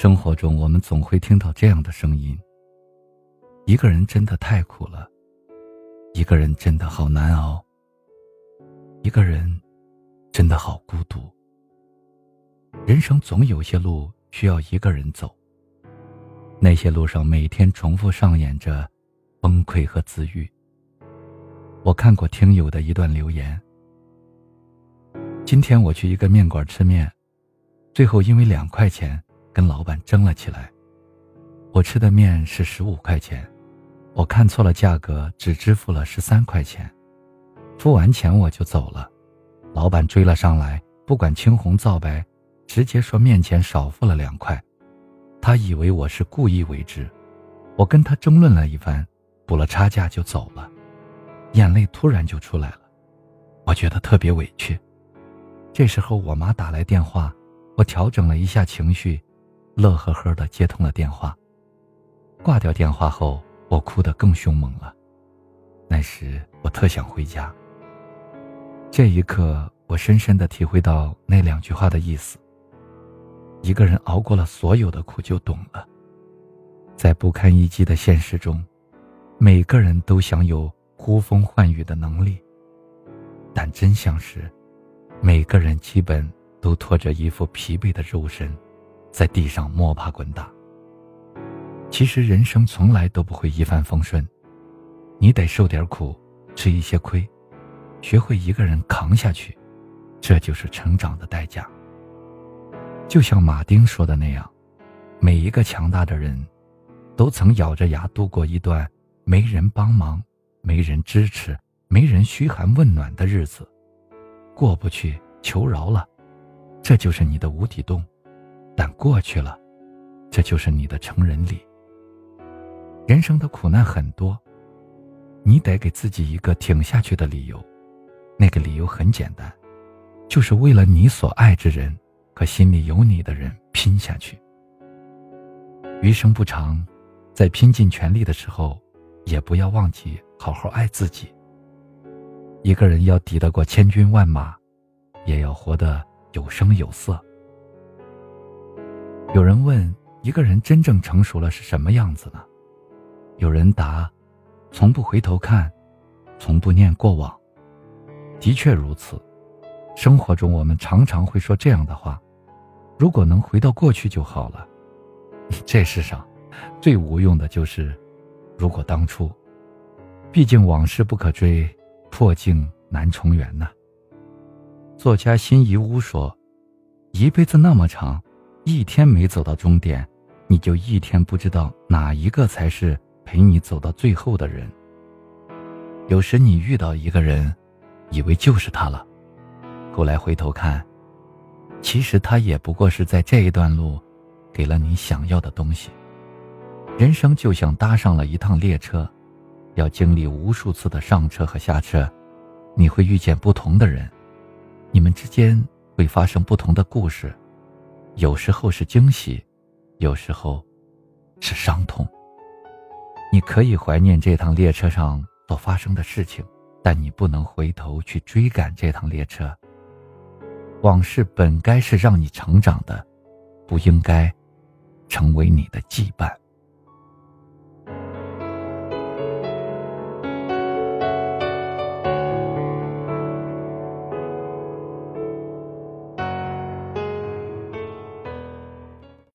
生活中，我们总会听到这样的声音：一个人真的太苦了，一个人真的好难熬，一个人真的好孤独。人生总有些路需要一个人走，那些路上每天重复上演着崩溃和自愈。我看过听友的一段留言：今天我去一个面馆吃面，最后因为两块钱。跟老板争了起来。我吃的面是十五块钱，我看错了价格，只支付了十三块钱。付完钱我就走了，老板追了上来，不管青红皂白，直接说面钱少付了两块。他以为我是故意为之，我跟他争论了一番，补了差价就走了，眼泪突然就出来了，我觉得特别委屈。这时候我妈打来电话，我调整了一下情绪。乐呵呵的接通了电话。挂掉电话后，我哭得更凶猛了。那时我特想回家。这一刻，我深深的体会到那两句话的意思。一个人熬过了所有的苦，就懂了。在不堪一击的现实中，每个人都想有呼风唤雨的能力，但真相是，每个人基本都拖着一副疲惫的肉身。在地上摸爬滚打。其实人生从来都不会一帆风顺，你得受点苦，吃一些亏，学会一个人扛下去，这就是成长的代价。就像马丁说的那样，每一个强大的人，都曾咬着牙度过一段没人帮忙、没人支持、没人嘘寒问暖的日子，过不去求饶了，这就是你的无底洞。但过去了，这就是你的成人礼。人生的苦难很多，你得给自己一个挺下去的理由。那个理由很简单，就是为了你所爱之人和心里有你的人拼下去。余生不长，在拼尽全力的时候，也不要忘记好好爱自己。一个人要抵得过千军万马，也要活得有声有色。有人问：一个人真正成熟了是什么样子呢？有人答：从不回头看，从不念过往。的确如此，生活中我们常常会说这样的话：如果能回到过去就好了。这世上，最无用的就是“如果当初”。毕竟往事不可追，破镜难重圆呐。作家辛夷坞说：“一辈子那么长。”一天没走到终点，你就一天不知道哪一个才是陪你走到最后的人。有时你遇到一个人，以为就是他了，后来回头看，其实他也不过是在这一段路，给了你想要的东西。人生就像搭上了一趟列车，要经历无数次的上车和下车，你会遇见不同的人，你们之间会发生不同的故事。有时候是惊喜，有时候是伤痛。你可以怀念这趟列车上所发生的事情，但你不能回头去追赶这趟列车。往事本该是让你成长的，不应该成为你的羁绊。